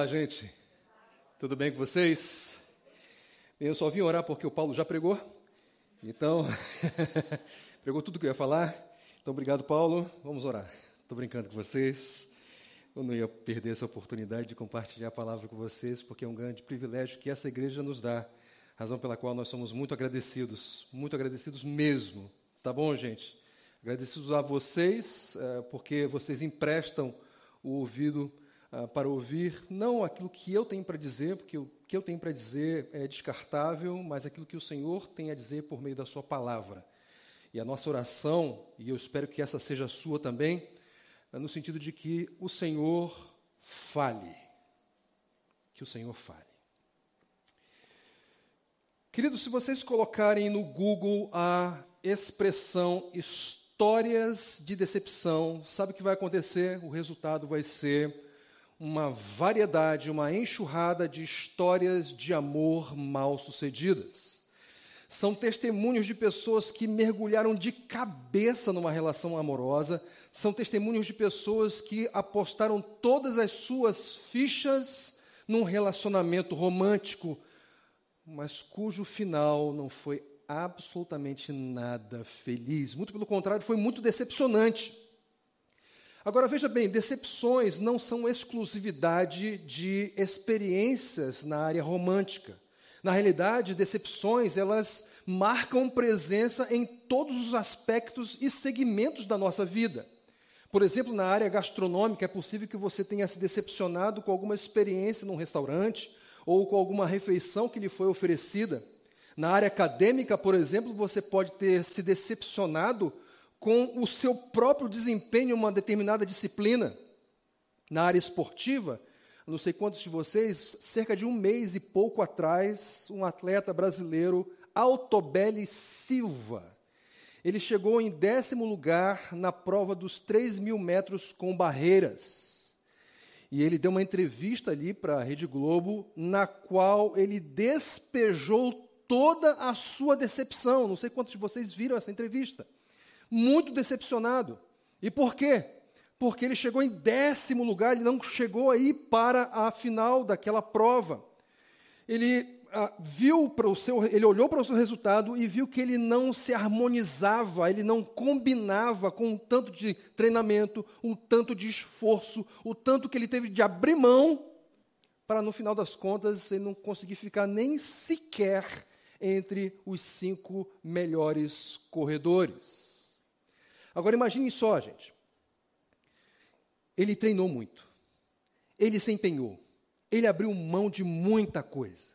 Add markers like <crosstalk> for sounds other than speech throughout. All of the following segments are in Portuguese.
Olá, gente. Tudo bem com vocês? Eu só vim orar porque o Paulo já pregou. Então, <laughs> pregou tudo que eu ia falar. Então, obrigado, Paulo. Vamos orar. Estou brincando com vocês. Eu não ia perder essa oportunidade de compartilhar a palavra com vocês, porque é um grande privilégio que essa igreja nos dá, razão pela qual nós somos muito agradecidos, muito agradecidos mesmo. Tá bom, gente? Agradecidos a vocês, eh, porque vocês emprestam o ouvido uh, para ouvir não aquilo que eu tenho para dizer, porque o que eu tenho para dizer é descartável, mas aquilo que o Senhor tem a dizer por meio da Sua palavra. E a nossa oração, e eu espero que essa seja a sua também, é no sentido de que o Senhor fale. Que o Senhor fale. Queridos, se vocês colocarem no Google a expressão histórias de decepção, sabe o que vai acontecer? O resultado vai ser uma variedade, uma enxurrada de histórias de amor mal sucedidas. São testemunhos de pessoas que mergulharam de cabeça numa relação amorosa, são testemunhos de pessoas que apostaram todas as suas fichas num relacionamento romântico, mas cujo final não foi absolutamente nada feliz. Muito pelo contrário, foi muito decepcionante. Agora veja bem, decepções não são exclusividade de experiências na área romântica. Na realidade, decepções, elas marcam presença em todos os aspectos e segmentos da nossa vida. Por exemplo, na área gastronômica, é possível que você tenha se decepcionado com alguma experiência num restaurante ou com alguma refeição que lhe foi oferecida. Na área acadêmica, por exemplo, você pode ter se decepcionado com o seu próprio desempenho em uma determinada disciplina. Na área esportiva, não sei quantos de vocês, cerca de um mês e pouco atrás, um atleta brasileiro, Altobelli Silva, ele chegou em décimo lugar na prova dos 3 mil metros com barreiras. E ele deu uma entrevista ali para a Rede Globo, na qual ele despejou toda a sua decepção. Não sei quantos de vocês viram essa entrevista muito decepcionado. E por quê? Porque ele chegou em décimo lugar, ele não chegou aí para a final daquela prova. Ele ah, viu para o seu, ele olhou para o seu resultado e viu que ele não se harmonizava, ele não combinava com um tanto de treinamento, um tanto de esforço, o tanto que ele teve de abrir mão para no final das contas ele não conseguir ficar nem sequer entre os cinco melhores corredores. Agora imagine só, gente. Ele treinou muito. Ele se empenhou. Ele abriu mão de muita coisa.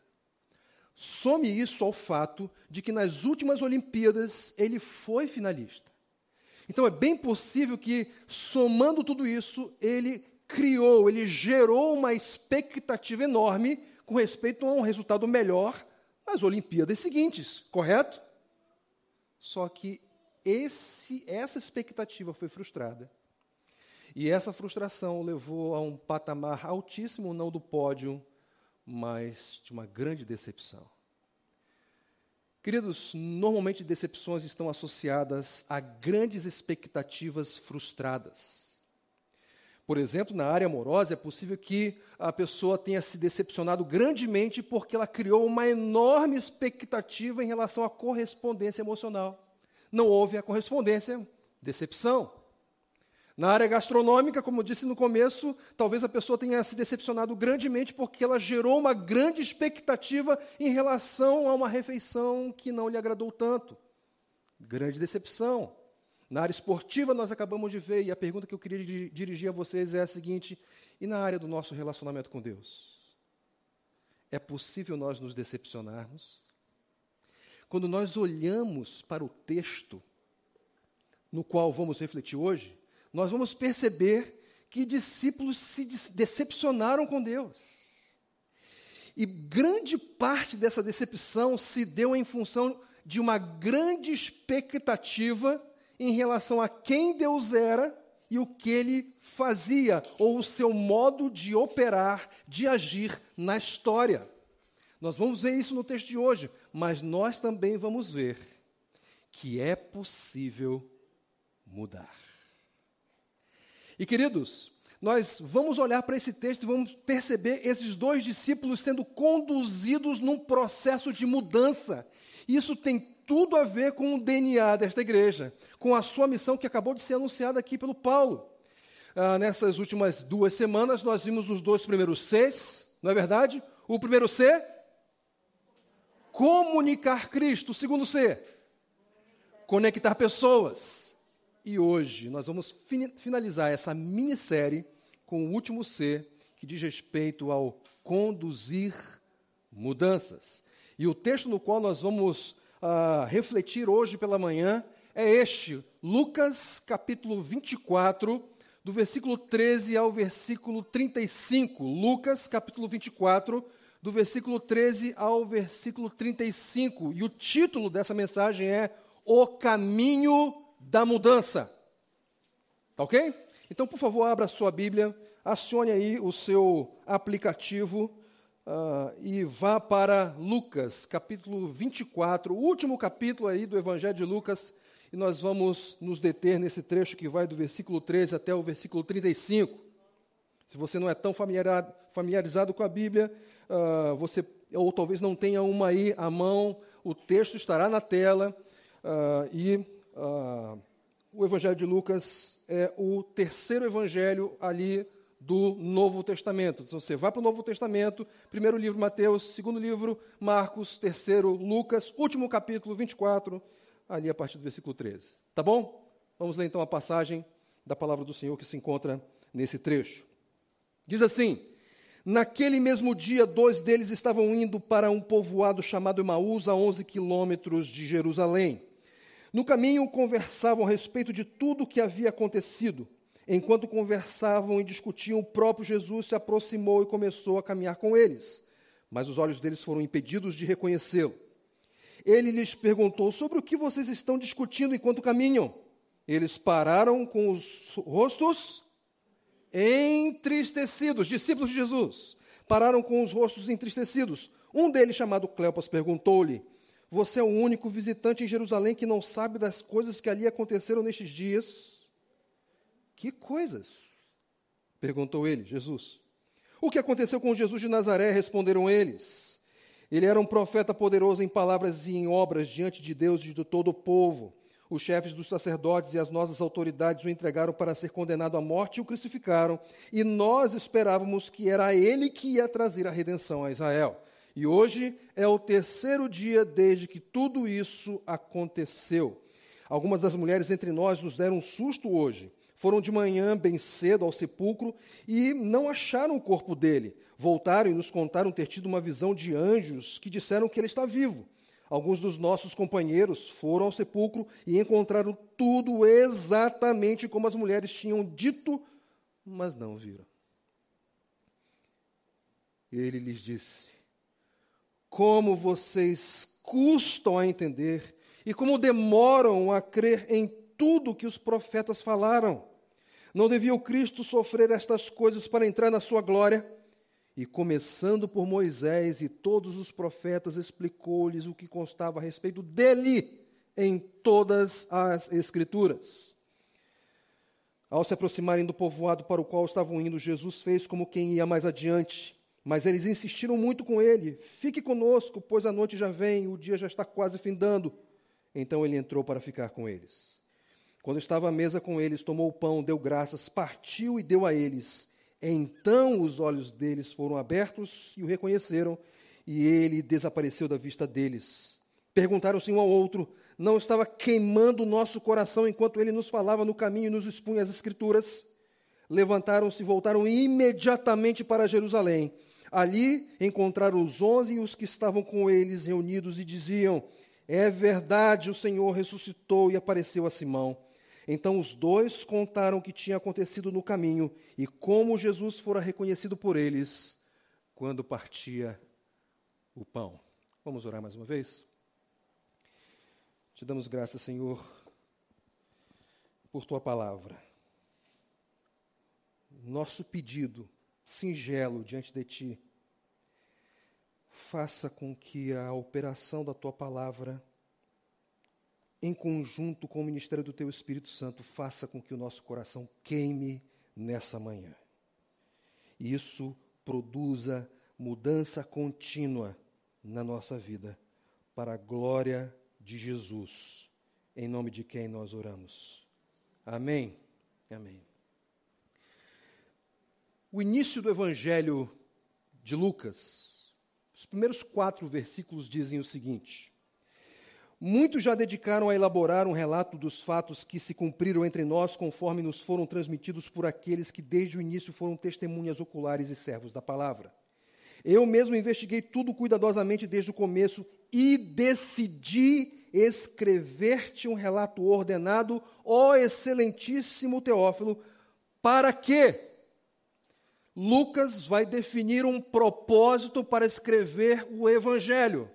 Some isso ao fato de que nas últimas Olimpíadas ele foi finalista. Então é bem possível que, somando tudo isso, ele criou, ele gerou uma expectativa enorme com respeito a um resultado melhor nas Olimpíadas seguintes, correto? Só que esse, essa expectativa foi frustrada. E essa frustração levou a um patamar altíssimo, não do pódio, mas de uma grande decepção. Queridos, normalmente decepções estão associadas a grandes expectativas frustradas. Por exemplo, na área amorosa, é possível que a pessoa tenha se decepcionado grandemente porque ela criou uma enorme expectativa em relação à correspondência emocional não houve a correspondência, decepção. Na área gastronômica, como eu disse no começo, talvez a pessoa tenha se decepcionado grandemente porque ela gerou uma grande expectativa em relação a uma refeição que não lhe agradou tanto. Grande decepção. Na área esportiva, nós acabamos de ver, e a pergunta que eu queria dirigir a vocês é a seguinte: e na área do nosso relacionamento com Deus? É possível nós nos decepcionarmos? Quando nós olhamos para o texto no qual vamos refletir hoje, nós vamos perceber que discípulos se decepcionaram com Deus. E grande parte dessa decepção se deu em função de uma grande expectativa em relação a quem Deus era e o que ele fazia, ou o seu modo de operar, de agir na história. Nós vamos ver isso no texto de hoje, mas nós também vamos ver que é possível mudar. E queridos, nós vamos olhar para esse texto e vamos perceber esses dois discípulos sendo conduzidos num processo de mudança. Isso tem tudo a ver com o DNA desta igreja, com a sua missão que acabou de ser anunciada aqui pelo Paulo. Ah, nessas últimas duas semanas, nós vimos os dois primeiros Cs, não é verdade? O primeiro C, comunicar Cristo. Segundo C, conectar pessoas. E hoje nós vamos finalizar essa minissérie com o último C, que diz respeito ao conduzir mudanças. E o texto no qual nós vamos uh, refletir hoje pela manhã é este, Lucas capítulo 24, do versículo 13 ao versículo 35. Lucas capítulo 24, do versículo 13 ao versículo 35. E o título dessa mensagem é O Caminho da Mudança. Tá ok? Então, por favor, abra a sua Bíblia, acione aí o seu aplicativo uh, e vá para Lucas, capítulo 24, o último capítulo aí do Evangelho de Lucas, e nós vamos nos deter nesse trecho que vai do versículo 13 até o versículo 35. Se você não é tão familiarizado com a Bíblia, uh, você ou talvez não tenha uma aí à mão, o texto estará na tela uh, e uh, o Evangelho de Lucas é o terceiro evangelho ali do Novo Testamento. Então você vai para o Novo Testamento, primeiro livro Mateus, segundo livro Marcos, terceiro Lucas, último capítulo 24, ali a partir do versículo 13. Tá bom? Vamos ler então a passagem da palavra do Senhor que se encontra nesse trecho. Diz assim: Naquele mesmo dia, dois deles estavam indo para um povoado chamado Emaús, a 11 quilômetros de Jerusalém. No caminho, conversavam a respeito de tudo o que havia acontecido. Enquanto conversavam e discutiam, o próprio Jesus se aproximou e começou a caminhar com eles. Mas os olhos deles foram impedidos de reconhecê-lo. Ele lhes perguntou: Sobre o que vocês estão discutindo enquanto caminham? Eles pararam com os rostos entristecidos, discípulos de Jesus. Pararam com os rostos entristecidos. Um deles, chamado Cleopas, perguntou-lhe: Você é o único visitante em Jerusalém que não sabe das coisas que ali aconteceram nestes dias? Que coisas? Perguntou ele, Jesus. O que aconteceu com Jesus de Nazaré? Responderam eles. Ele era um profeta poderoso em palavras e em obras diante de Deus e de todo o povo. Os chefes dos sacerdotes e as nossas autoridades o entregaram para ser condenado à morte e o crucificaram. E nós esperávamos que era ele que ia trazer a redenção a Israel. E hoje é o terceiro dia desde que tudo isso aconteceu. Algumas das mulheres entre nós nos deram um susto hoje foram de manhã bem cedo ao sepulcro e não acharam o corpo dele. Voltaram e nos contaram ter tido uma visão de anjos que disseram que ele está vivo. Alguns dos nossos companheiros foram ao sepulcro e encontraram tudo exatamente como as mulheres tinham dito, mas não viram. Ele lhes disse: Como vocês custam a entender e como demoram a crer em tudo que os profetas falaram. Não devia o Cristo sofrer estas coisas para entrar na sua glória? E começando por Moisés e todos os profetas, explicou-lhes o que constava a respeito dele em todas as Escrituras. Ao se aproximarem do povoado para o qual estavam indo, Jesus fez como quem ia mais adiante. Mas eles insistiram muito com ele: Fique conosco, pois a noite já vem, o dia já está quase findando. Então ele entrou para ficar com eles. Quando estava à mesa com eles, tomou o pão, deu graças, partiu e deu a eles. Então os olhos deles foram abertos e o reconheceram, e ele desapareceu da vista deles. Perguntaram-se um ao outro: Não estava queimando o nosso coração enquanto ele nos falava no caminho e nos expunha as Escrituras? Levantaram-se e voltaram imediatamente para Jerusalém. Ali encontraram os onze e os que estavam com eles reunidos e diziam: É verdade, o Senhor ressuscitou e apareceu a Simão. Então os dois contaram o que tinha acontecido no caminho e como Jesus fora reconhecido por eles quando partia o pão. Vamos orar mais uma vez? Te damos graças, Senhor, por tua palavra. Nosso pedido singelo diante de ti, faça com que a operação da tua palavra em conjunto com o ministério do Teu Espírito Santo, faça com que o nosso coração queime nessa manhã. e isso produza mudança contínua na nossa vida, para a glória de Jesus, em nome de quem nós oramos. Amém. Amém. O início do Evangelho de Lucas, os primeiros quatro versículos dizem o seguinte: Muitos já dedicaram a elaborar um relato dos fatos que se cumpriram entre nós, conforme nos foram transmitidos por aqueles que desde o início foram testemunhas oculares e servos da palavra. Eu mesmo investiguei tudo cuidadosamente desde o começo e decidi escrever-te um relato ordenado, ó excelentíssimo Teófilo, para que Lucas vai definir um propósito para escrever o Evangelho,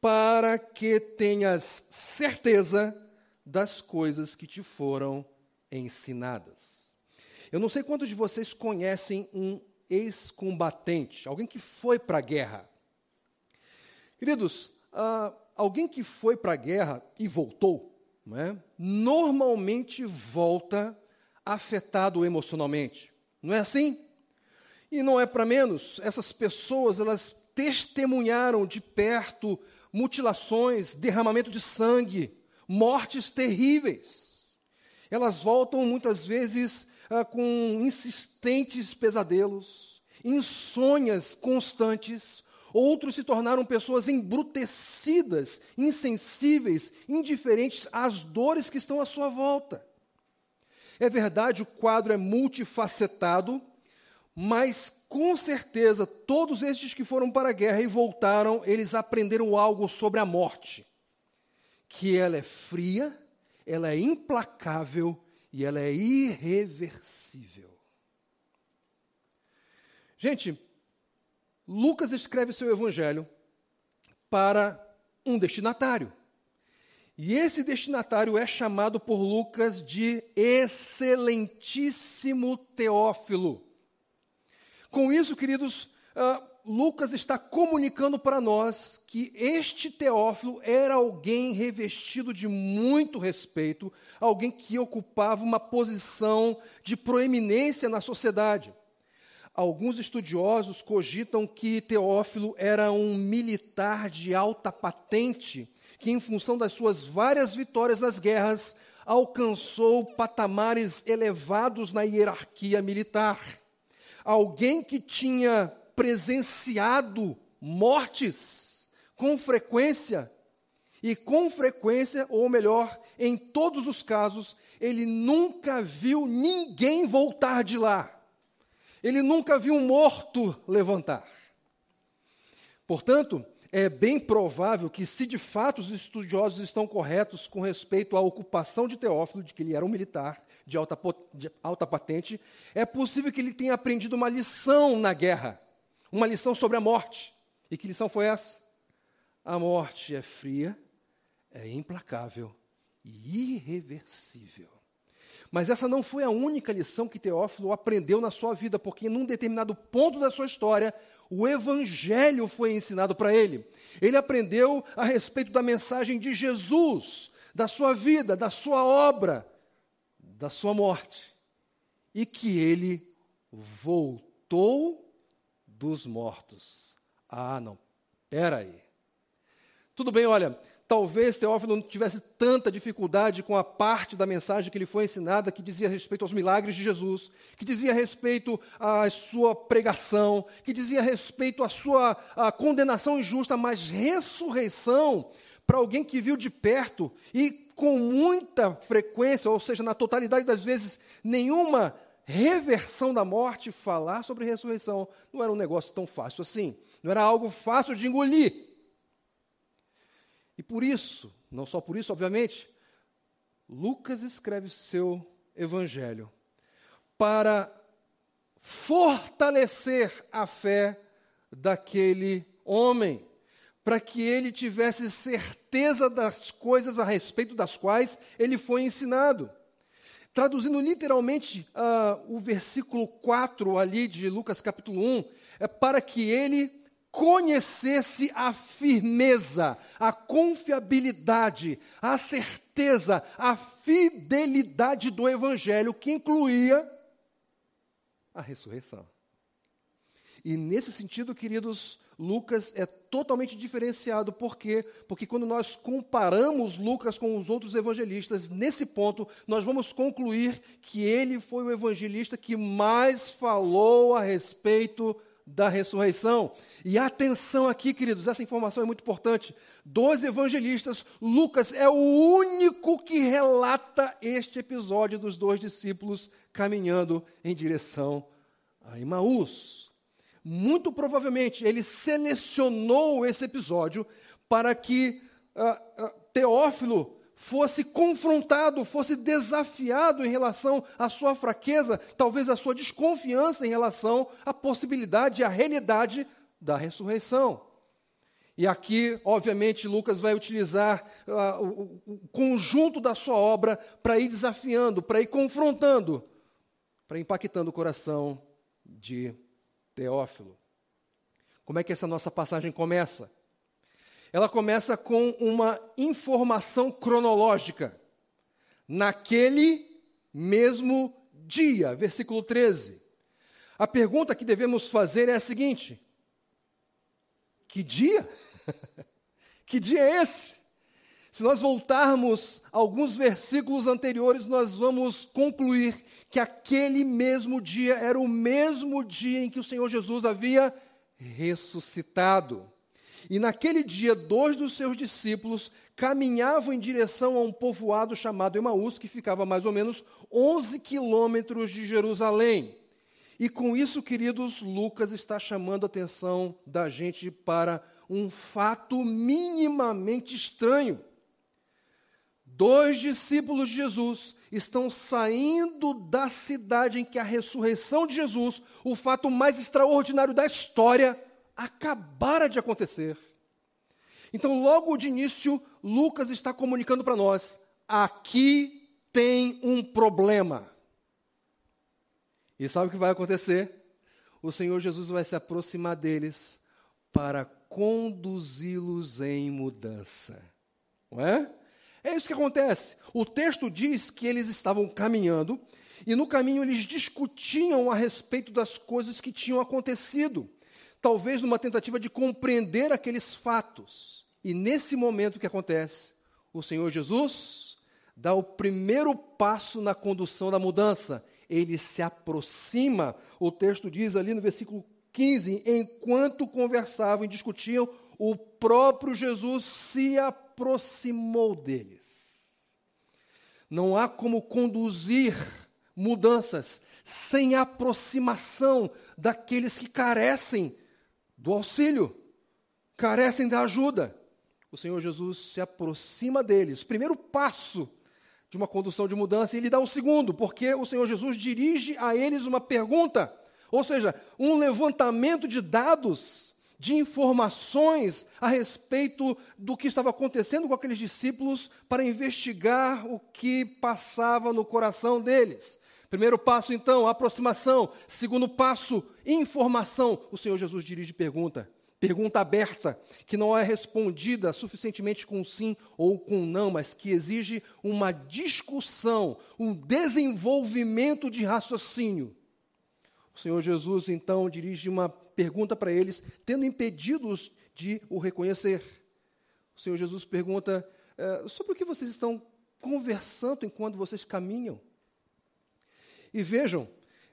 para que tenhas certeza das coisas que te foram ensinadas. Eu não sei quantos de vocês conhecem um ex-combatente, alguém que foi para a guerra. Queridos, uh, alguém que foi para a guerra e voltou, é? normalmente volta afetado emocionalmente. Não é assim? E não é para menos, essas pessoas, elas testemunharam de perto mutilações, derramamento de sangue, mortes terríveis. Elas voltam muitas vezes ah, com insistentes pesadelos, insônias constantes. Outros se tornaram pessoas embrutecidas, insensíveis, indiferentes às dores que estão à sua volta. É verdade, o quadro é multifacetado, mas com certeza todos estes que foram para a guerra e voltaram, eles aprenderam algo sobre a morte. Que ela é fria, ela é implacável e ela é irreversível. Gente, Lucas escreve seu evangelho para um destinatário. E esse destinatário é chamado por Lucas de excelentíssimo Teófilo. Com isso, queridos, uh, Lucas está comunicando para nós que este Teófilo era alguém revestido de muito respeito, alguém que ocupava uma posição de proeminência na sociedade. Alguns estudiosos cogitam que Teófilo era um militar de alta patente, que, em função das suas várias vitórias nas guerras, alcançou patamares elevados na hierarquia militar. Alguém que tinha presenciado mortes com frequência, e com frequência, ou melhor, em todos os casos, ele nunca viu ninguém voltar de lá. Ele nunca viu um morto levantar. Portanto, é bem provável que, se de fato os estudiosos estão corretos com respeito à ocupação de Teófilo, de que ele era um militar de alta, de alta patente, é possível que ele tenha aprendido uma lição na guerra uma lição sobre a morte. E que lição foi essa? A morte é fria, é implacável e irreversível. Mas essa não foi a única lição que Teófilo aprendeu na sua vida, porque em um determinado ponto da sua história, o evangelho foi ensinado para ele. Ele aprendeu a respeito da mensagem de Jesus, da sua vida, da sua obra, da sua morte. E que ele voltou dos mortos. Ah, não, espera aí. Tudo bem, olha, talvez Teófilo não tivesse tanta dificuldade com a parte da mensagem que lhe foi ensinada, que dizia respeito aos milagres de Jesus, que dizia respeito à sua pregação, que dizia respeito à sua à condenação injusta, mas ressurreição, para alguém que viu de perto e com muita frequência, ou seja, na totalidade das vezes, nenhuma reversão da morte, falar sobre ressurreição, não era um negócio tão fácil assim. Não era algo fácil de engolir. E por isso, não só por isso, obviamente, Lucas escreve seu evangelho para fortalecer a fé daquele homem, para que ele tivesse certeza das coisas a respeito das quais ele foi ensinado. Traduzindo literalmente uh, o versículo 4 ali de Lucas capítulo 1, é para que ele conhecesse a firmeza, a confiabilidade, a certeza, a fidelidade do Evangelho, que incluía a ressurreição. E nesse sentido, queridos, Lucas é totalmente diferenciado. Por quê? Porque quando nós comparamos Lucas com os outros evangelistas, nesse ponto, nós vamos concluir que ele foi o evangelista que mais falou a respeito da ressurreição. E atenção aqui, queridos, essa informação é muito importante. Dos evangelistas, Lucas é o único que relata este episódio dos dois discípulos caminhando em direção a Imaús. Muito provavelmente ele selecionou esse episódio para que uh, uh, Teófilo fosse confrontado, fosse desafiado em relação à sua fraqueza, talvez à sua desconfiança em relação à possibilidade, à realidade da ressurreição. E aqui, obviamente, Lucas vai utilizar uh, o, o conjunto da sua obra para ir desafiando, para ir confrontando, para impactando o coração de Teófilo. Como é que essa nossa passagem começa? ela começa com uma informação cronológica. Naquele mesmo dia, versículo 13. A pergunta que devemos fazer é a seguinte: Que dia? <laughs> que dia é esse? Se nós voltarmos alguns versículos anteriores, nós vamos concluir que aquele mesmo dia era o mesmo dia em que o Senhor Jesus havia ressuscitado. E naquele dia, dois dos seus discípulos caminhavam em direção a um povoado chamado Emaús, que ficava mais ou menos 11 quilômetros de Jerusalém. E com isso, queridos, Lucas está chamando a atenção da gente para um fato minimamente estranho. Dois discípulos de Jesus estão saindo da cidade em que a ressurreição de Jesus, o fato mais extraordinário da história, acabara de acontecer. Então, logo de início, Lucas está comunicando para nós: aqui tem um problema. E sabe o que vai acontecer? O Senhor Jesus vai se aproximar deles para conduzi-los em mudança. Não é? É isso que acontece. O texto diz que eles estavam caminhando e no caminho eles discutiam a respeito das coisas que tinham acontecido talvez numa tentativa de compreender aqueles fatos. E nesse momento que acontece, o Senhor Jesus dá o primeiro passo na condução da mudança. Ele se aproxima, o texto diz ali no versículo 15: enquanto conversavam e discutiam, o próprio Jesus se aproximou deles. Não há como conduzir mudanças sem aproximação daqueles que carecem do auxílio, carecem da ajuda. O Senhor Jesus se aproxima deles. Primeiro passo de uma condução de mudança, e ele dá um segundo, porque o Senhor Jesus dirige a eles uma pergunta, ou seja, um levantamento de dados, de informações a respeito do que estava acontecendo com aqueles discípulos para investigar o que passava no coração deles. Primeiro passo, então, aproximação. Segundo passo, informação. O Senhor Jesus dirige pergunta. Pergunta aberta, que não é respondida suficientemente com sim ou com não, mas que exige uma discussão, um desenvolvimento de raciocínio. O Senhor Jesus, então, dirige uma pergunta para eles, tendo impedidos de o reconhecer. O Senhor Jesus pergunta: é, sobre o que vocês estão conversando enquanto vocês caminham? E vejam,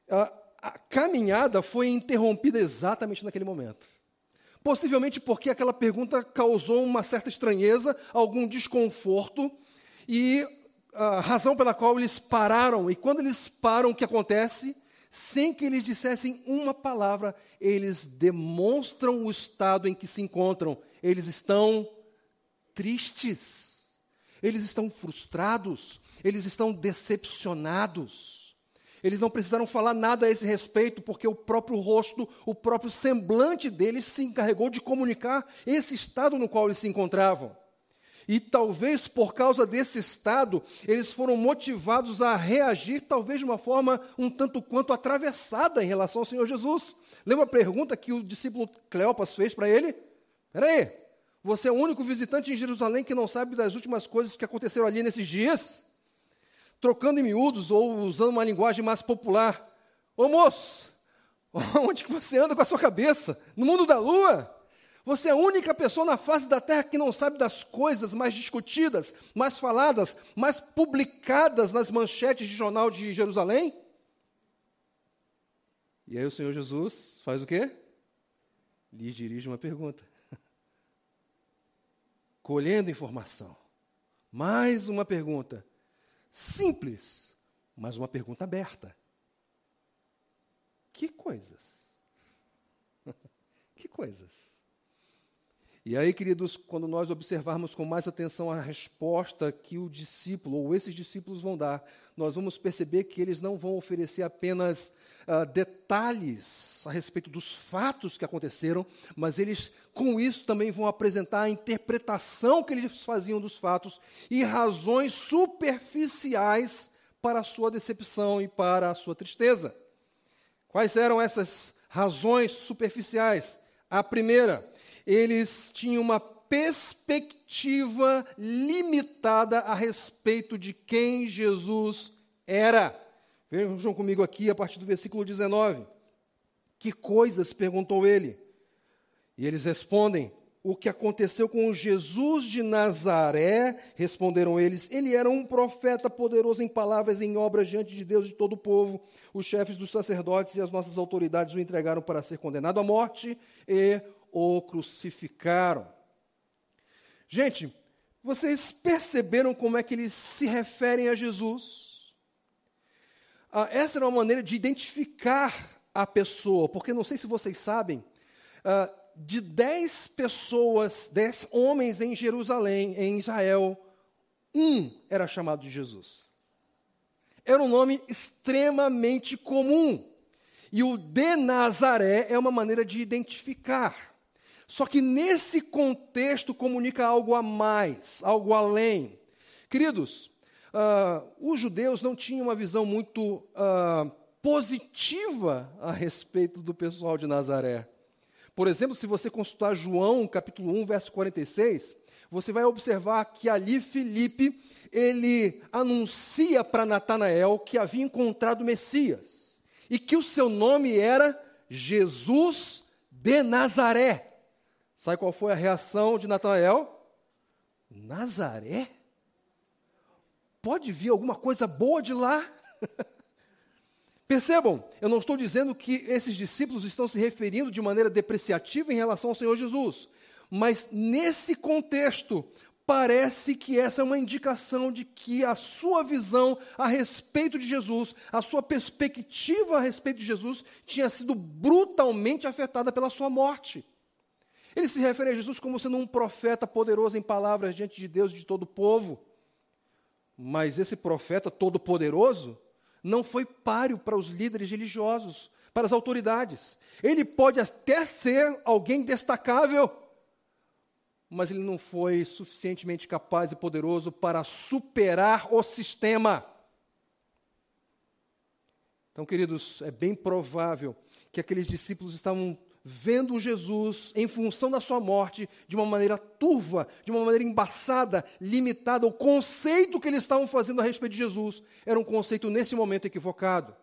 a, a caminhada foi interrompida exatamente naquele momento. Possivelmente porque aquela pergunta causou uma certa estranheza, algum desconforto, e a razão pela qual eles pararam. E quando eles param, o que acontece? Sem que eles dissessem uma palavra, eles demonstram o estado em que se encontram. Eles estão tristes, eles estão frustrados, eles estão decepcionados. Eles não precisaram falar nada a esse respeito, porque o próprio rosto, o próprio semblante deles se encarregou de comunicar esse estado no qual eles se encontravam. E talvez por causa desse estado, eles foram motivados a reagir, talvez de uma forma um tanto quanto atravessada em relação ao Senhor Jesus. Lembra a pergunta que o discípulo Cleopas fez para ele? Espera aí, você é o único visitante em Jerusalém que não sabe das últimas coisas que aconteceram ali nesses dias? Trocando em miúdos ou usando uma linguagem mais popular. Ô moço, <laughs> Onde que você anda com a sua cabeça? No mundo da lua? Você é a única pessoa na face da terra que não sabe das coisas mais discutidas, mais faladas, mais publicadas nas manchetes de jornal de Jerusalém? E aí o Senhor Jesus faz o quê? Lhes dirige uma pergunta. <laughs> Colhendo informação. Mais uma pergunta. Simples, mas uma pergunta aberta. Que coisas? <laughs> que coisas? E aí, queridos, quando nós observarmos com mais atenção a resposta que o discípulo ou esses discípulos vão dar, nós vamos perceber que eles não vão oferecer apenas uh, detalhes a respeito dos fatos que aconteceram, mas eles, com isso, também vão apresentar a interpretação que eles faziam dos fatos e razões superficiais para a sua decepção e para a sua tristeza. Quais eram essas razões superficiais? A primeira, eles tinham uma perspectiva limitada a respeito de quem Jesus era. Vejam comigo aqui a partir do versículo 19. Que coisas? perguntou ele. E eles respondem: O que aconteceu com Jesus de Nazaré? Responderam eles: Ele era um profeta poderoso em palavras e em obras diante de Deus e de todo o povo. Os chefes dos sacerdotes e as nossas autoridades o entregaram para ser condenado à morte e o crucificaram. Gente, vocês perceberam como é que eles se referem a Jesus? Ah, essa era uma maneira de identificar a pessoa, porque não sei se vocês sabem, ah, de dez pessoas, dez homens em Jerusalém, em Israel, um era chamado de Jesus. Era um nome extremamente comum. E o de Nazaré é uma maneira de identificar. Só que nesse contexto comunica algo a mais, algo além. Queridos, uh, os judeus não tinham uma visão muito uh, positiva a respeito do pessoal de Nazaré. Por exemplo, se você consultar João, capítulo 1, verso 46, você vai observar que ali Filipe, ele anuncia para Natanael que havia encontrado o Messias e que o seu nome era Jesus de Nazaré. Sabe qual foi a reação de Natanael? Nazaré? pode vir alguma coisa boa de lá? <laughs> Percebam, eu não estou dizendo que esses discípulos estão se referindo de maneira depreciativa em relação ao Senhor Jesus, mas nesse contexto, parece que essa é uma indicação de que a sua visão a respeito de Jesus, a sua perspectiva a respeito de Jesus, tinha sido brutalmente afetada pela sua morte. Ele se refere a Jesus como sendo um profeta poderoso em palavras diante de Deus e de todo o povo. Mas esse profeta todo-poderoso não foi páreo para os líderes religiosos, para as autoridades. Ele pode até ser alguém destacável, mas ele não foi suficientemente capaz e poderoso para superar o sistema. Então, queridos, é bem provável que aqueles discípulos estavam vendo Jesus em função da sua morte de uma maneira turva, de uma maneira embaçada, limitada. O conceito que eles estavam fazendo a respeito de Jesus era um conceito nesse momento equivocado.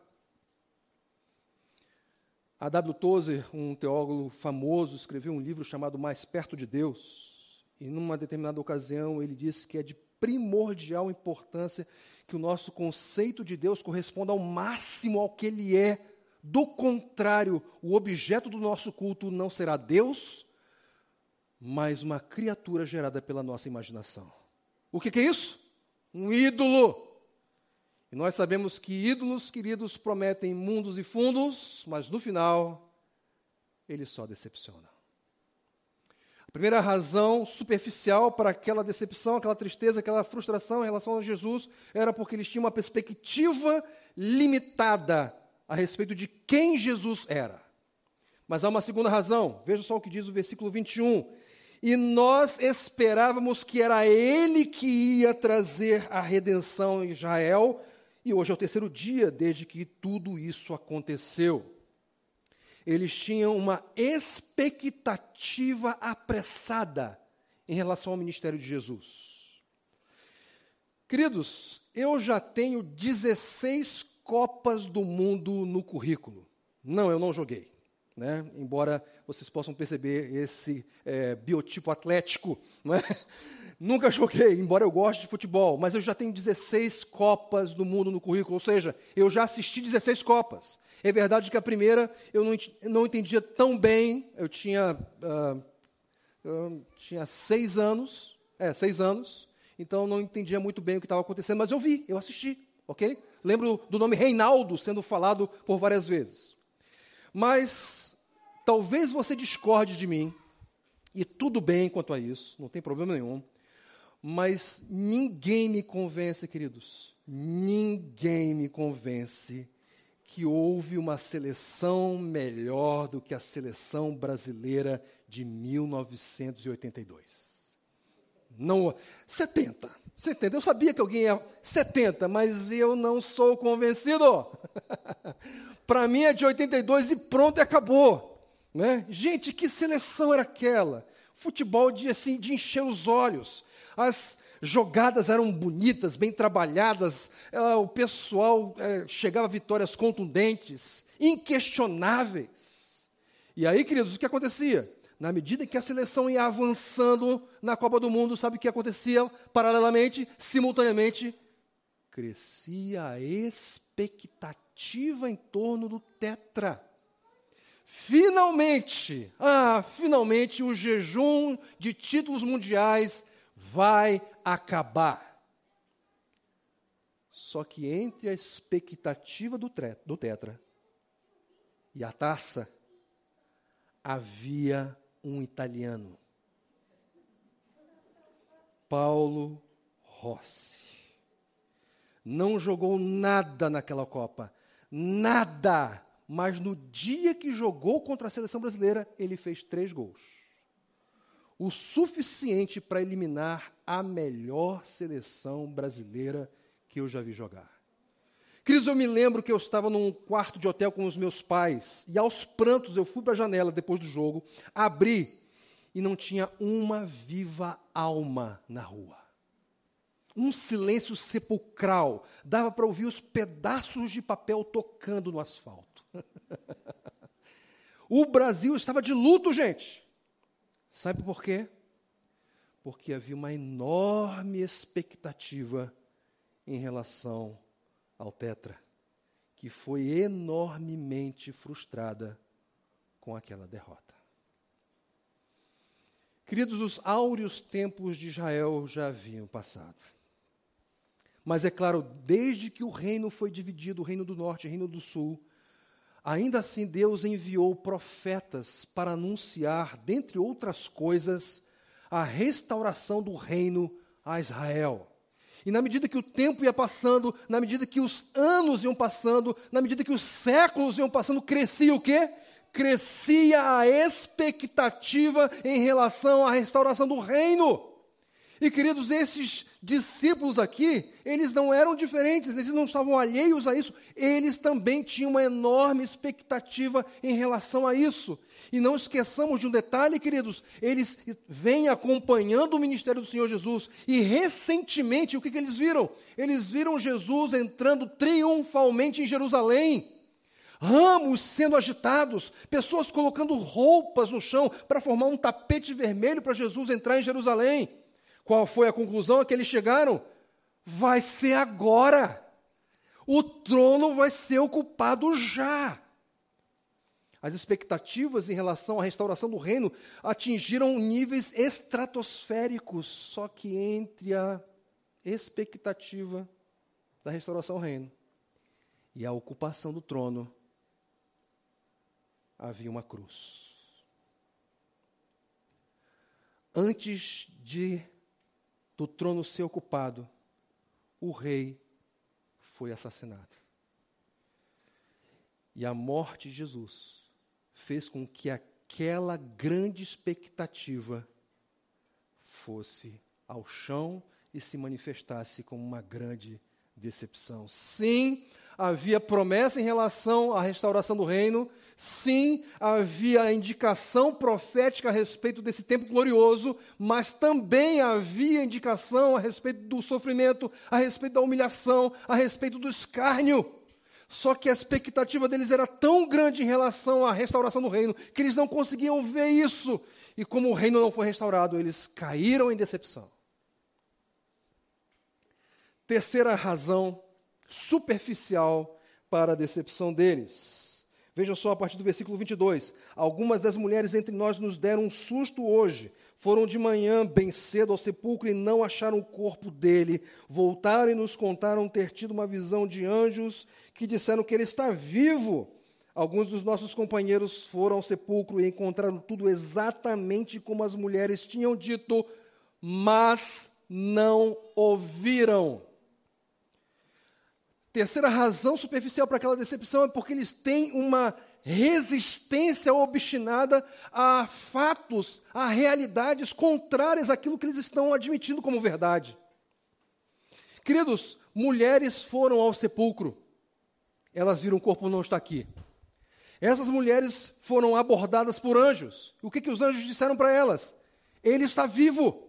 A W. Tozer, um teólogo famoso, escreveu um livro chamado Mais Perto de Deus. E numa determinada ocasião ele disse que é de primordial importância que o nosso conceito de Deus corresponda ao máximo ao que ele é do contrário, o objeto do nosso culto não será Deus, mas uma criatura gerada pela nossa imaginação. O que, que é isso? Um ídolo. E nós sabemos que ídolos, queridos, prometem mundos e fundos, mas no final, eles só decepcionam. A primeira razão superficial para aquela decepção, aquela tristeza, aquela frustração em relação a Jesus era porque eles tinham uma perspectiva limitada a respeito de quem Jesus era. Mas há uma segunda razão, veja só o que diz o versículo 21. E nós esperávamos que era Ele que ia trazer a redenção em Israel, e hoje é o terceiro dia desde que tudo isso aconteceu. Eles tinham uma expectativa apressada em relação ao ministério de Jesus. Queridos, eu já tenho 16 Copas do Mundo no currículo. Não, eu não joguei. Né? Embora vocês possam perceber esse é, biotipo atlético. <laughs> Não é? Nunca joguei, embora eu goste de futebol, mas eu já tenho 16 Copas do Mundo no currículo, ou seja, eu já assisti 16 Copas. É verdade que a primeira eu não, não entendia tão bem, eu tinha, uh, eu tinha seis anos, é, seis anos, então não entendia muito bem o que estava acontecendo, mas eu vi, eu assisti, ok? Lembro do nome Reinaldo sendo falado por várias vezes. Mas talvez você discorde de mim, e tudo bem quanto a isso, não tem problema nenhum. Mas ninguém me convence, queridos, ninguém me convence que houve uma seleção melhor do que a seleção brasileira de 1982. Não, 70. 70. Eu sabia que alguém ia 70, mas eu não sou convencido. <laughs> Para mim é de 82 e pronto, e acabou. Né? Gente, que seleção era aquela? Futebol de, assim, de encher os olhos. As jogadas eram bonitas, bem trabalhadas, é, o pessoal é, chegava a vitórias contundentes, inquestionáveis. E aí, queridos, o que acontecia? Na medida que a seleção ia avançando na Copa do Mundo, sabe o que acontecia paralelamente, simultaneamente? Crescia a expectativa em torno do Tetra. Finalmente, ah, finalmente o jejum de títulos mundiais vai acabar. Só que entre a expectativa do, do tetra e a taça, havia um italiano, Paulo Rossi. Não jogou nada naquela Copa, nada. Mas no dia que jogou contra a seleção brasileira, ele fez três gols o suficiente para eliminar a melhor seleção brasileira que eu já vi jogar. Cris, eu me lembro que eu estava num quarto de hotel com os meus pais, e aos prantos eu fui para a janela depois do jogo, abri, e não tinha uma viva alma na rua. Um silêncio sepulcral, dava para ouvir os pedaços de papel tocando no asfalto. <laughs> o Brasil estava de luto, gente. Sabe por quê? Porque havia uma enorme expectativa em relação ao Tetra, que foi enormemente frustrada com aquela derrota. Queridos, os áureos tempos de Israel já haviam passado. Mas é claro, desde que o reino foi dividido, o reino do norte e o reino do sul, Ainda assim, Deus enviou profetas para anunciar, dentre outras coisas, a restauração do reino a Israel. E na medida que o tempo ia passando, na medida que os anos iam passando, na medida que os séculos iam passando, crescia o quê? Crescia a expectativa em relação à restauração do reino. E queridos, esses discípulos aqui, eles não eram diferentes, eles não estavam alheios a isso, eles também tinham uma enorme expectativa em relação a isso. E não esqueçamos de um detalhe, queridos, eles vêm acompanhando o ministério do Senhor Jesus, e recentemente, o que, que eles viram? Eles viram Jesus entrando triunfalmente em Jerusalém ramos sendo agitados, pessoas colocando roupas no chão para formar um tapete vermelho para Jesus entrar em Jerusalém. Qual foi a conclusão a que eles chegaram? Vai ser agora. O trono vai ser ocupado já. As expectativas em relação à restauração do reino atingiram níveis estratosféricos, só que entre a expectativa da restauração do reino e a ocupação do trono havia uma cruz. Antes de do trono ser ocupado, o rei foi assassinado. E a morte de Jesus fez com que aquela grande expectativa fosse ao chão e se manifestasse como uma grande decepção. Sim, havia promessa em relação à restauração do reino, sim, havia indicação profética a respeito desse tempo glorioso, mas também havia indicação a respeito do sofrimento, a respeito da humilhação, a respeito do escárnio. Só que a expectativa deles era tão grande em relação à restauração do reino que eles não conseguiam ver isso. E como o reino não foi restaurado, eles caíram em decepção. Terceira razão superficial para a decepção deles. Veja só a partir do versículo 22. Algumas das mulheres entre nós nos deram um susto hoje. Foram de manhã bem cedo ao sepulcro e não acharam o corpo dele. Voltaram e nos contaram ter tido uma visão de anjos que disseram que ele está vivo. Alguns dos nossos companheiros foram ao sepulcro e encontraram tudo exatamente como as mulheres tinham dito, mas não ouviram. Terceira razão superficial para aquela decepção é porque eles têm uma resistência obstinada a fatos, a realidades contrárias àquilo que eles estão admitindo como verdade. Queridos, mulheres foram ao sepulcro, elas viram o corpo não está aqui. Essas mulheres foram abordadas por anjos. O que, que os anjos disseram para elas? Ele está vivo.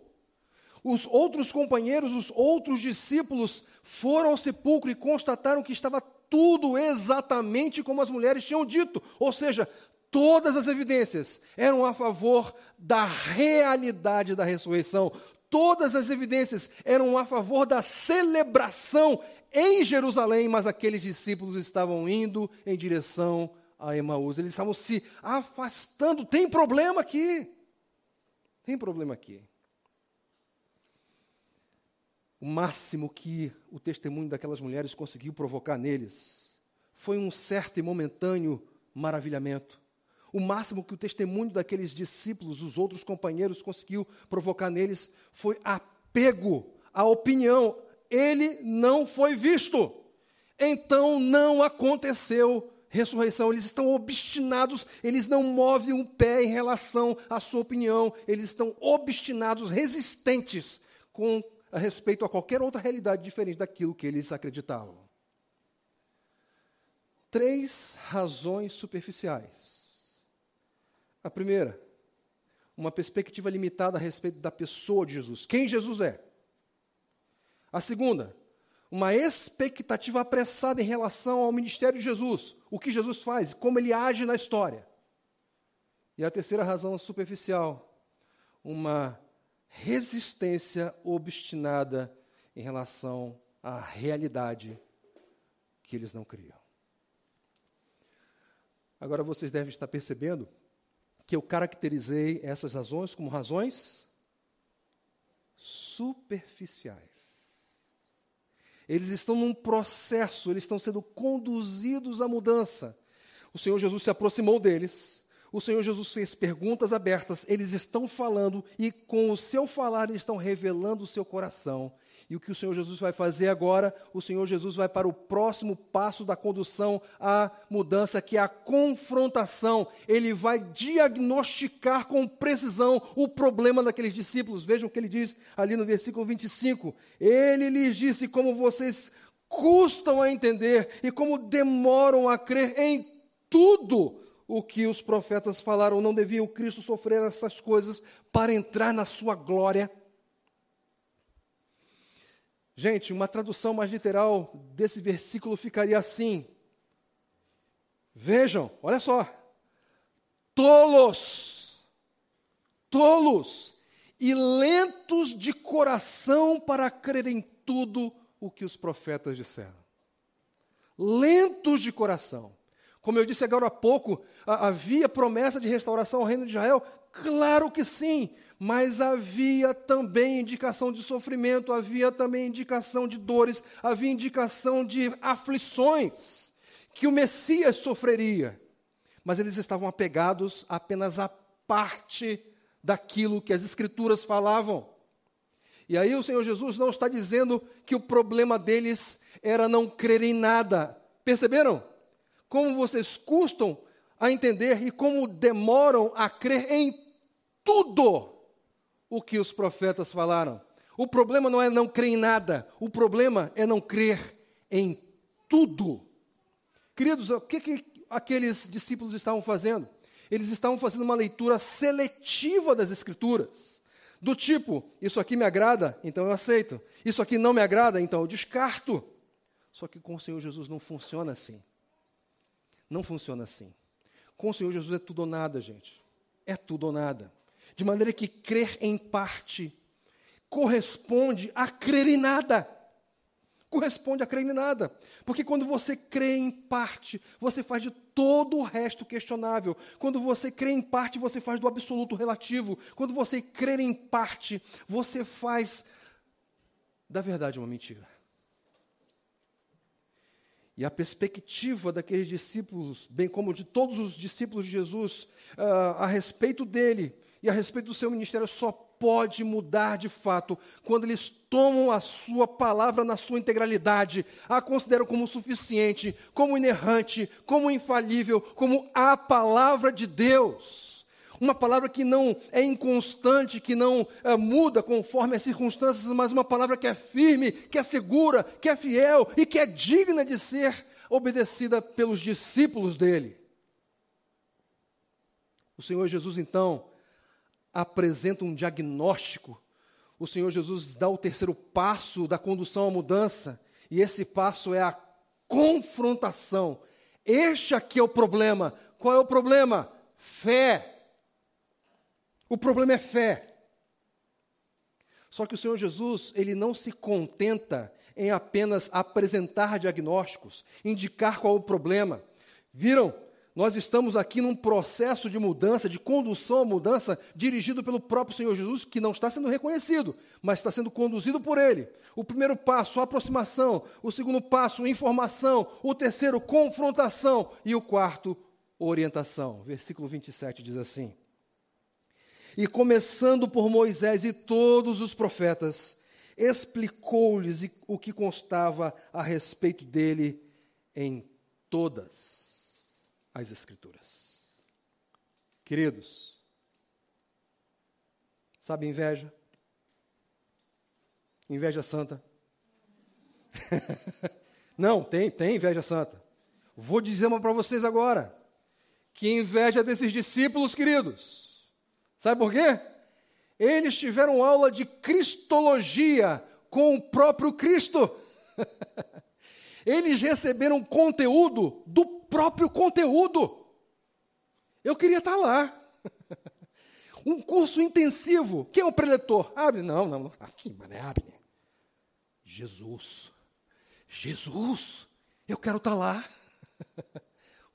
Os outros companheiros, os outros discípulos foram ao sepulcro e constataram que estava tudo exatamente como as mulheres tinham dito. Ou seja, todas as evidências eram a favor da realidade da ressurreição. Todas as evidências eram a favor da celebração em Jerusalém, mas aqueles discípulos estavam indo em direção a Emaús. Eles estavam se afastando. Tem problema aqui. Tem problema aqui. O máximo que o testemunho daquelas mulheres conseguiu provocar neles foi um certo e momentâneo maravilhamento. O máximo que o testemunho daqueles discípulos, os outros companheiros, conseguiu provocar neles foi apego à opinião. Ele não foi visto. Então não aconteceu ressurreição. Eles estão obstinados, eles não movem um pé em relação à sua opinião, eles estão obstinados, resistentes com a respeito a qualquer outra realidade diferente daquilo que eles acreditavam. Três razões superficiais. A primeira, uma perspectiva limitada a respeito da pessoa de Jesus, quem Jesus é. A segunda, uma expectativa apressada em relação ao ministério de Jesus, o que Jesus faz, como ele age na história. E a terceira razão superficial, uma resistência obstinada em relação à realidade que eles não criam. Agora vocês devem estar percebendo que eu caracterizei essas razões como razões superficiais. Eles estão num processo, eles estão sendo conduzidos à mudança. O Senhor Jesus se aproximou deles, o Senhor Jesus fez perguntas abertas, eles estão falando e com o seu falar eles estão revelando o seu coração. E o que o Senhor Jesus vai fazer agora? O Senhor Jesus vai para o próximo passo da condução à mudança, que é a confrontação. Ele vai diagnosticar com precisão o problema daqueles discípulos. Vejam o que ele diz ali no versículo 25. Ele lhes disse: Como vocês custam a entender e como demoram a crer em tudo o que os profetas falaram, não devia o Cristo sofrer essas coisas para entrar na sua glória. Gente, uma tradução mais literal desse versículo ficaria assim: Vejam, olha só, tolos, tolos e lentos de coração para crer em tudo o que os profetas disseram. Lentos de coração. Como eu disse agora há pouco, havia promessa de restauração ao reino de Israel? Claro que sim, mas havia também indicação de sofrimento, havia também indicação de dores, havia indicação de aflições que o Messias sofreria. Mas eles estavam apegados apenas à parte daquilo que as Escrituras falavam. E aí o Senhor Jesus não está dizendo que o problema deles era não crer em nada. Perceberam? Como vocês custam a entender e como demoram a crer em tudo o que os profetas falaram. O problema não é não crer em nada, o problema é não crer em tudo. Queridos, o que, que aqueles discípulos estavam fazendo? Eles estavam fazendo uma leitura seletiva das Escrituras. Do tipo, isso aqui me agrada, então eu aceito. Isso aqui não me agrada, então eu descarto. Só que com o Senhor Jesus não funciona assim. Não funciona assim. Com o Senhor Jesus é tudo ou nada, gente. É tudo ou nada. De maneira que crer em parte corresponde a crer em nada. Corresponde a crer em nada. Porque quando você crê em parte, você faz de todo o resto questionável. Quando você crê em parte, você faz do absoluto relativo. Quando você crê em parte, você faz da verdade uma mentira. E a perspectiva daqueles discípulos, bem como de todos os discípulos de Jesus, uh, a respeito dele e a respeito do seu ministério, só pode mudar de fato quando eles tomam a sua palavra na sua integralidade, a consideram como suficiente, como inerrante, como infalível, como a palavra de Deus. Uma palavra que não é inconstante, que não é, muda conforme as circunstâncias, mas uma palavra que é firme, que é segura, que é fiel e que é digna de ser obedecida pelos discípulos dele. O Senhor Jesus, então, apresenta um diagnóstico. O Senhor Jesus dá o terceiro passo da condução à mudança, e esse passo é a confrontação. Este aqui é o problema. Qual é o problema? Fé. O problema é fé. Só que o Senhor Jesus, ele não se contenta em apenas apresentar diagnósticos, indicar qual é o problema. Viram? Nós estamos aqui num processo de mudança, de condução à mudança, dirigido pelo próprio Senhor Jesus, que não está sendo reconhecido, mas está sendo conduzido por Ele. O primeiro passo, aproximação. O segundo passo, informação. O terceiro, confrontação. E o quarto, orientação. Versículo 27 diz assim: e começando por Moisés e todos os profetas, explicou-lhes o que constava a respeito dele em todas as Escrituras. Queridos, sabe inveja? Inveja santa. <laughs> Não, tem, tem inveja santa. Vou dizer uma para vocês agora. Que inveja desses discípulos, queridos Sabe por quê? Eles tiveram aula de cristologia com o próprio Cristo. <laughs> Eles receberam conteúdo do próprio conteúdo. Eu queria estar lá. <laughs> Um curso intensivo. Quem é o preletor? Abre? Não, não. Aqui, mas é Abre. Jesus. Jesus. Eu quero estar lá. <laughs>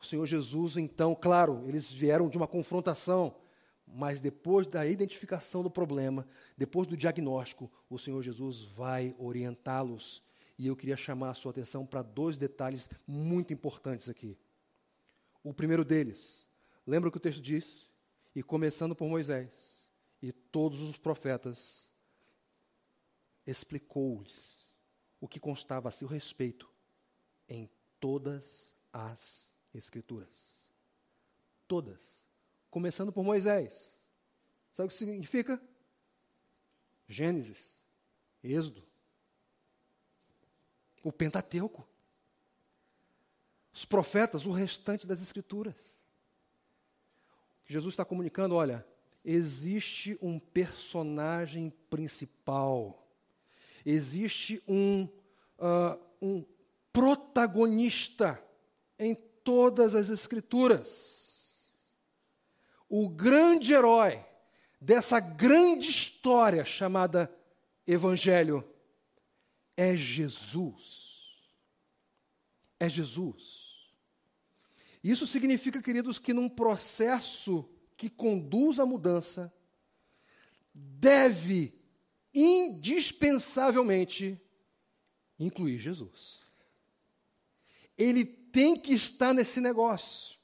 O Senhor Jesus, então, claro, eles vieram de uma confrontação. Mas depois da identificação do problema, depois do diagnóstico, o Senhor Jesus vai orientá-los. E eu queria chamar a sua atenção para dois detalhes muito importantes aqui. O primeiro deles, lembra o que o texto diz? E começando por Moisés e todos os profetas, explicou-lhes o que constava a seu respeito em todas as Escrituras. Todas começando por Moisés. Sabe o que significa? Gênesis, Êxodo, o Pentateuco, os profetas, o restante das Escrituras. Jesus está comunicando: olha, existe um personagem principal, existe um, uh, um protagonista em todas as Escrituras o grande herói dessa grande história chamada Evangelho é Jesus. É Jesus. Isso significa, queridos, que num processo que conduz à mudança, deve indispensavelmente incluir Jesus. Ele tem que estar nesse negócio.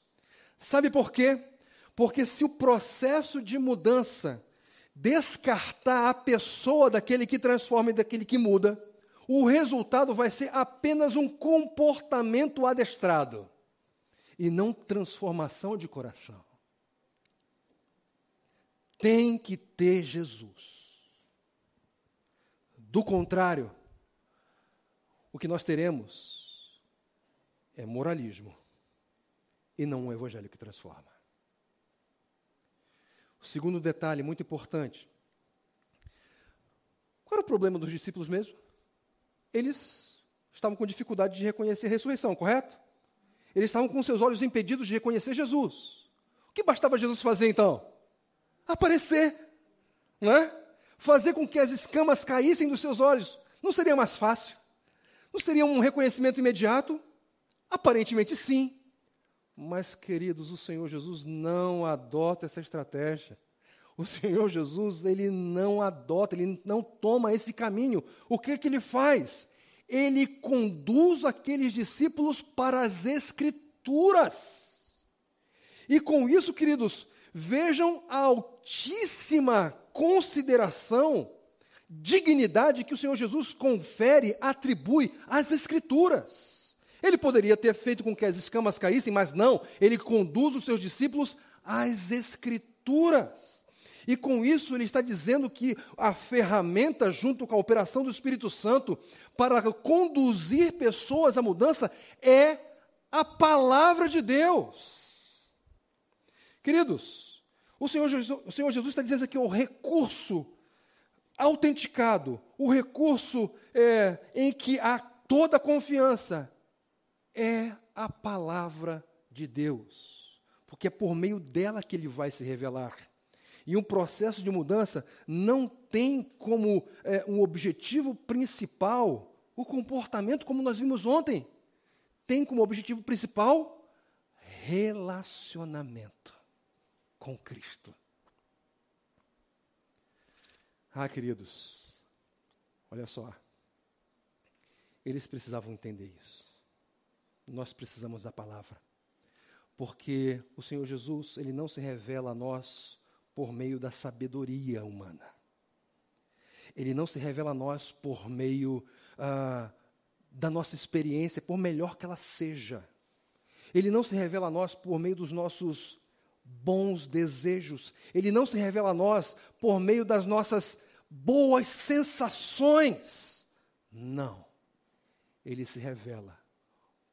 Sabe por quê? Porque se o processo de mudança descartar a pessoa daquele que transforma e daquele que muda, o resultado vai ser apenas um comportamento adestrado e não transformação de coração. Tem que ter Jesus. Do contrário, o que nós teremos é moralismo e não um evangelho que transforma. Segundo detalhe, muito importante. Qual era o problema dos discípulos mesmo? Eles estavam com dificuldade de reconhecer a ressurreição, correto? Eles estavam com seus olhos impedidos de reconhecer Jesus. O que bastava Jesus fazer então? Aparecer, não é? Fazer com que as escamas caíssem dos seus olhos. Não seria mais fácil? Não seria um reconhecimento imediato? Aparentemente sim. Mas, queridos, o Senhor Jesus não adota essa estratégia. O Senhor Jesus, ele não adota, ele não toma esse caminho. O que, que ele faz? Ele conduz aqueles discípulos para as Escrituras. E com isso, queridos, vejam a altíssima consideração, dignidade que o Senhor Jesus confere, atribui às Escrituras. Ele poderia ter feito com que as escamas caíssem, mas não, ele conduz os seus discípulos às Escrituras. E com isso ele está dizendo que a ferramenta, junto com a operação do Espírito Santo, para conduzir pessoas à mudança é a palavra de Deus. Queridos, o Senhor Jesus, o Senhor Jesus está dizendo que o recurso autenticado, o recurso é, em que há toda confiança, é a palavra de Deus, porque é por meio dela que ele vai se revelar. E um processo de mudança não tem como é, um objetivo principal o comportamento como nós vimos ontem. Tem como objetivo principal relacionamento com Cristo. Ah, queridos, olha só. Eles precisavam entender isso. Nós precisamos da palavra. Porque o Senhor Jesus, ele não se revela a nós por meio da sabedoria humana. Ele não se revela a nós por meio ah, da nossa experiência, por melhor que ela seja. Ele não se revela a nós por meio dos nossos bons desejos. Ele não se revela a nós por meio das nossas boas sensações. Não. Ele se revela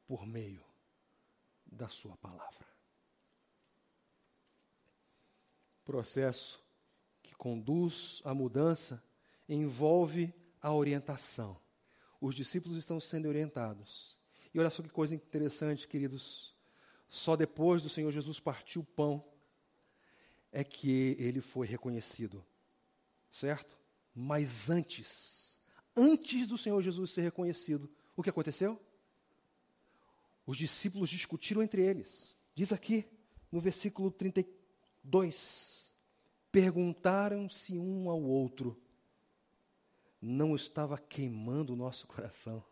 por meio da Sua palavra processo que conduz à mudança envolve a orientação. Os discípulos estão sendo orientados. E olha só que coisa interessante, queridos. Só depois do Senhor Jesus partir o pão é que ele foi reconhecido. Certo? Mas antes, antes do Senhor Jesus ser reconhecido, o que aconteceu? Os discípulos discutiram entre eles. Diz aqui no versículo 32 perguntaram-se um ao outro: não estava queimando o nosso coração?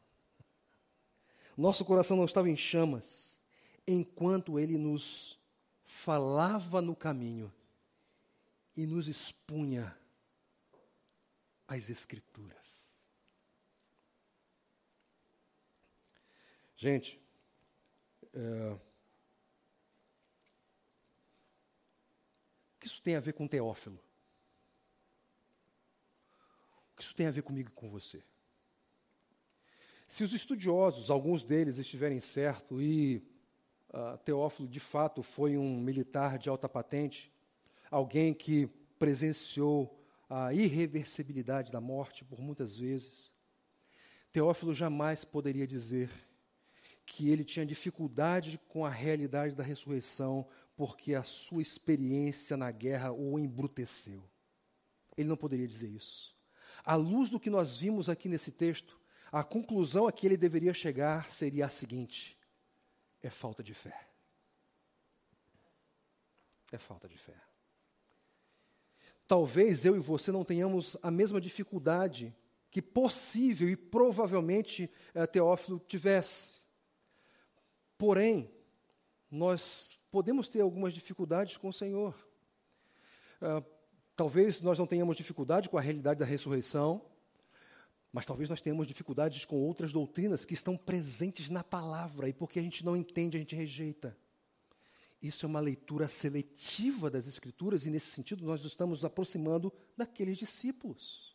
Nosso coração não estava em chamas enquanto ele nos falava no caminho e nos expunha as Escrituras. Gente, é, que isso tem a ver com Teófilo? O que isso tem a ver comigo e com você? Se os estudiosos, alguns deles estiverem certo e uh, Teófilo de fato foi um militar de alta patente, alguém que presenciou a irreversibilidade da morte por muitas vezes, Teófilo jamais poderia dizer que ele tinha dificuldade com a realidade da ressurreição porque a sua experiência na guerra o embruteceu. Ele não poderia dizer isso. À luz do que nós vimos aqui nesse texto, a conclusão a que ele deveria chegar seria a seguinte: é falta de fé. É falta de fé. Talvez eu e você não tenhamos a mesma dificuldade que possível e provavelmente eh, Teófilo tivesse. Porém, nós podemos ter algumas dificuldades com o Senhor. Uh, talvez nós não tenhamos dificuldade com a realidade da ressurreição, mas talvez nós tenhamos dificuldades com outras doutrinas que estão presentes na palavra e porque a gente não entende, a gente rejeita. Isso é uma leitura seletiva das Escrituras e, nesse sentido, nós estamos nos aproximando daqueles discípulos.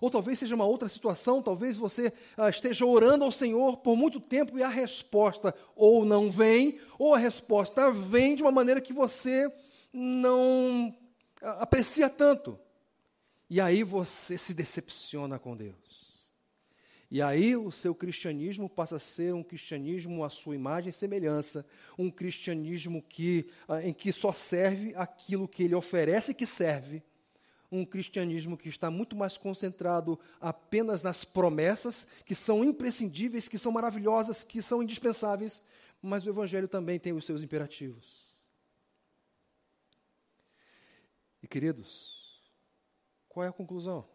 Ou talvez seja uma outra situação, talvez você ah, esteja orando ao Senhor por muito tempo e a resposta ou não vem, ou a resposta vem de uma maneira que você não ah, aprecia tanto. E aí você se decepciona com Deus. E aí o seu cristianismo passa a ser um cristianismo à sua imagem e semelhança, um cristianismo que, ah, em que só serve aquilo que ele oferece que serve, um cristianismo que está muito mais concentrado apenas nas promessas, que são imprescindíveis, que são maravilhosas, que são indispensáveis, mas o Evangelho também tem os seus imperativos. E queridos, qual é a conclusão?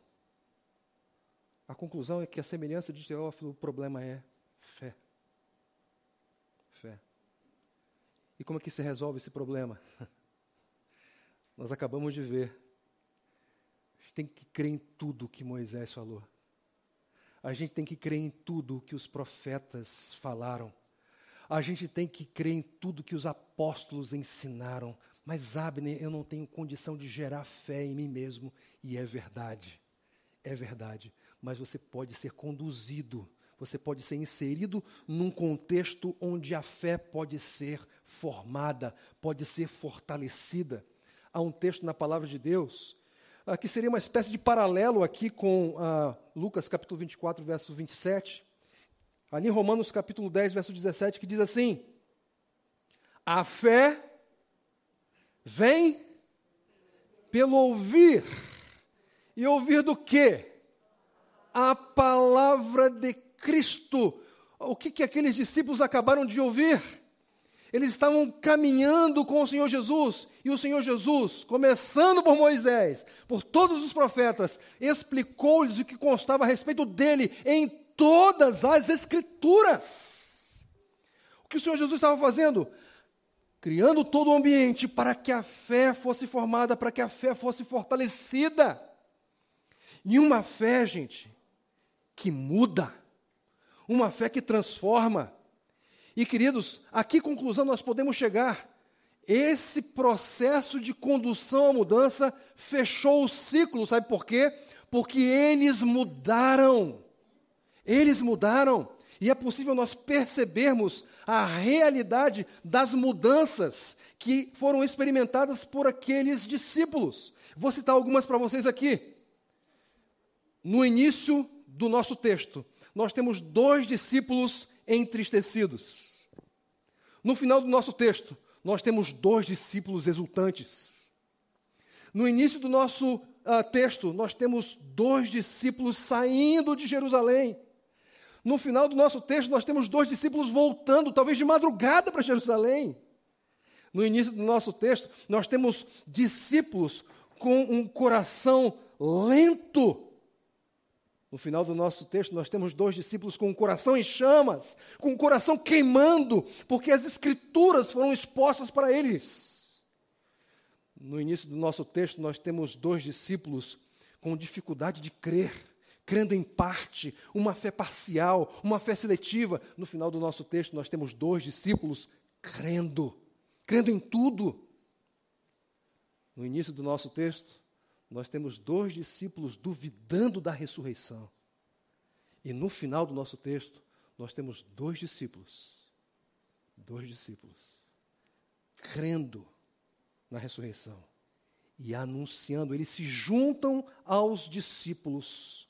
A conclusão é que a semelhança de Teófilo, o problema é fé. Fé. E como é que se resolve esse problema? <laughs> Nós acabamos de ver gente tem que crer em tudo que Moisés falou. A gente tem que crer em tudo que os profetas falaram. A gente tem que crer em tudo que os apóstolos ensinaram. Mas, Abner, eu não tenho condição de gerar fé em mim mesmo. E é verdade. É verdade. Mas você pode ser conduzido, você pode ser inserido num contexto onde a fé pode ser formada, pode ser fortalecida. Há um texto na palavra de Deus ah, que seria uma espécie de paralelo aqui com ah, Lucas capítulo 24, verso 27. Ali em Romanos capítulo 10, verso 17, que diz assim: A fé vem pelo ouvir. E ouvir do quê? A palavra de Cristo. O que, que aqueles discípulos acabaram de ouvir? Eles estavam caminhando com o Senhor Jesus, e o Senhor Jesus, começando por Moisés, por todos os profetas, explicou-lhes o que constava a respeito dele em todas as Escrituras. O que o Senhor Jesus estava fazendo? Criando todo o ambiente para que a fé fosse formada, para que a fé fosse fortalecida. E uma fé, gente, que muda, uma fé que transforma e queridos, a que conclusão nós podemos chegar? Esse processo de condução à mudança fechou o ciclo, sabe por quê? Porque eles mudaram. Eles mudaram. E é possível nós percebermos a realidade das mudanças que foram experimentadas por aqueles discípulos. Vou citar algumas para vocês aqui. No início do nosso texto, nós temos dois discípulos entristecidos. No final do nosso texto, nós temos dois discípulos exultantes. No início do nosso uh, texto, nós temos dois discípulos saindo de Jerusalém. No final do nosso texto, nós temos dois discípulos voltando, talvez de madrugada para Jerusalém. No início do nosso texto, nós temos discípulos com um coração lento no final do nosso texto, nós temos dois discípulos com o coração em chamas, com o coração queimando, porque as Escrituras foram expostas para eles. No início do nosso texto, nós temos dois discípulos com dificuldade de crer, crendo em parte, uma fé parcial, uma fé seletiva. No final do nosso texto, nós temos dois discípulos crendo, crendo em tudo. No início do nosso texto, nós temos dois discípulos duvidando da ressurreição. E no final do nosso texto, nós temos dois discípulos, dois discípulos, crendo na ressurreição e anunciando, eles se juntam aos discípulos.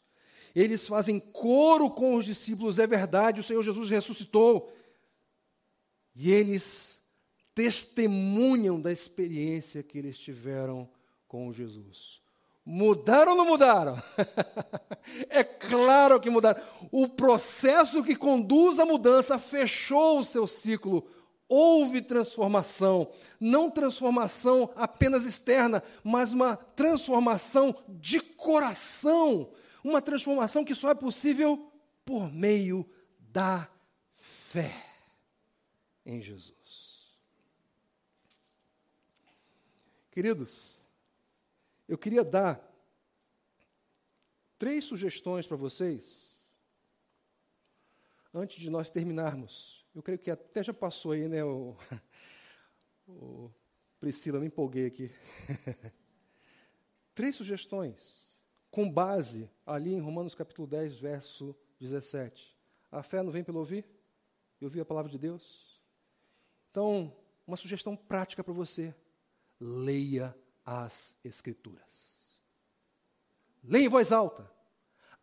Eles fazem coro com os discípulos, é verdade, o Senhor Jesus ressuscitou. E eles testemunham da experiência que eles tiveram com Jesus. Mudaram ou não mudaram? <laughs> é claro que mudaram. O processo que conduz à mudança fechou o seu ciclo. Houve transformação, não transformação apenas externa, mas uma transformação de coração. Uma transformação que só é possível por meio da fé em Jesus. Queridos, eu queria dar três sugestões para vocês antes de nós terminarmos. Eu creio que até já passou aí, né, o, <laughs> o Priscila, me empolguei aqui. <laughs> três sugestões com base ali em Romanos capítulo 10, verso 17. A fé não vem pelo ouvir? Eu ouvi a palavra de Deus. Então, uma sugestão prática para você: leia as Escrituras. Leia em voz alta.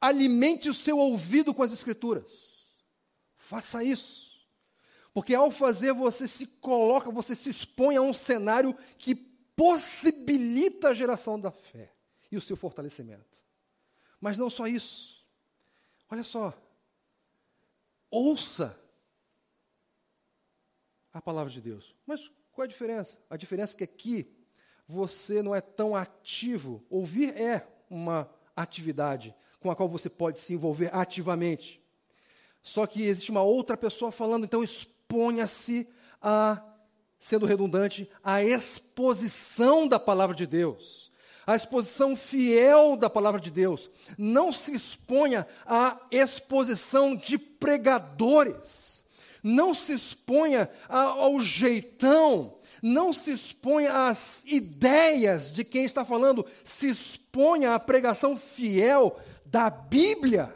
Alimente o seu ouvido com as Escrituras. Faça isso. Porque ao fazer, você se coloca, você se expõe a um cenário que possibilita a geração da fé e o seu fortalecimento. Mas não só isso. Olha só. Ouça a palavra de Deus. Mas qual é a diferença? A diferença é que aqui você não é tão ativo. Ouvir é uma atividade com a qual você pode se envolver ativamente. Só que existe uma outra pessoa falando, então exponha-se a, sendo redundante, a exposição da palavra de Deus. A exposição fiel da palavra de Deus. Não se exponha à exposição de pregadores. Não se exponha ao jeitão. Não se exponha às ideias de quem está falando. Se exponha à pregação fiel da Bíblia.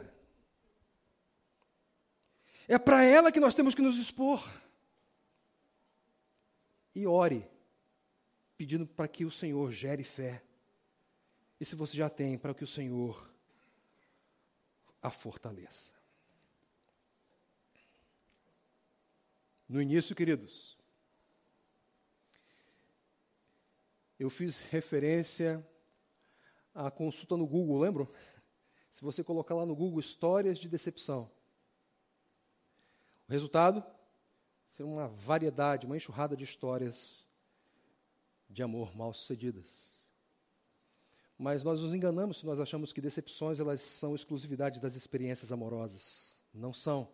É para ela que nós temos que nos expor. E ore, pedindo para que o Senhor gere fé. E se você já tem, para que o Senhor a fortaleça. No início, queridos, eu fiz referência à consulta no Google, lembram? Se você colocar lá no Google histórias de decepção, o resultado será uma variedade, uma enxurrada de histórias de amor mal sucedidas. Mas nós nos enganamos se nós achamos que decepções elas são exclusividade das experiências amorosas. Não são.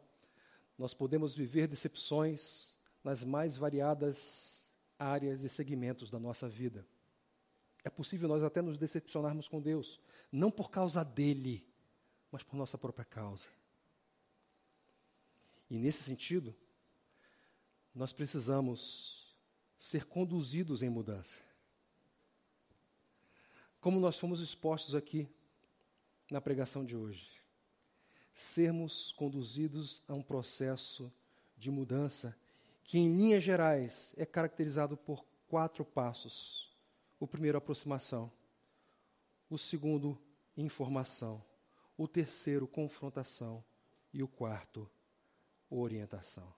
Nós podemos viver decepções nas mais variadas áreas e segmentos da nossa vida. É possível nós até nos decepcionarmos com Deus, não por causa dele, mas por nossa própria causa. E nesse sentido, nós precisamos ser conduzidos em mudança. Como nós fomos expostos aqui na pregação de hoje, sermos conduzidos a um processo de mudança que, em linhas gerais, é caracterizado por quatro passos. O primeiro, aproximação. O segundo, informação o terceiro, confrontação, e o quarto, orientação.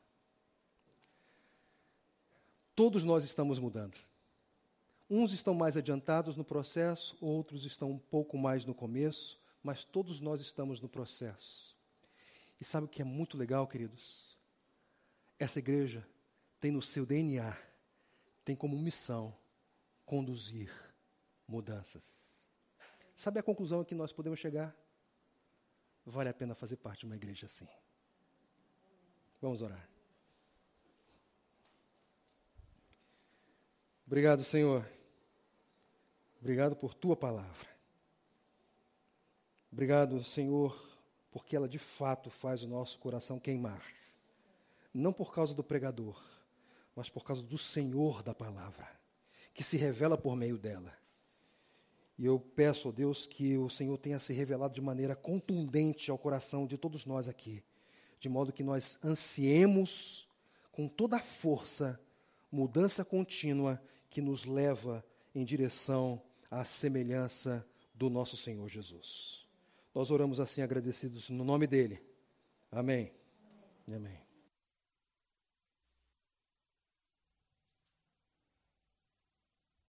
Todos nós estamos mudando. Uns estão mais adiantados no processo, outros estão um pouco mais no começo, mas todos nós estamos no processo. E sabe o que é muito legal, queridos? Essa igreja tem no seu DNA, tem como missão conduzir mudanças. Sabe a conclusão a que nós podemos chegar? vale a pena fazer parte de uma igreja assim. Vamos orar. Obrigado, Senhor. Obrigado por tua palavra. Obrigado, Senhor, porque ela de fato faz o nosso coração queimar. Não por causa do pregador, mas por causa do Senhor da palavra, que se revela por meio dela. E eu peço, a Deus, que o Senhor tenha se revelado de maneira contundente ao coração de todos nós aqui, de modo que nós ansiemos com toda a força mudança contínua que nos leva em direção à semelhança do nosso Senhor Jesus. Nós oramos assim agradecidos no nome dele. Amém. Amém.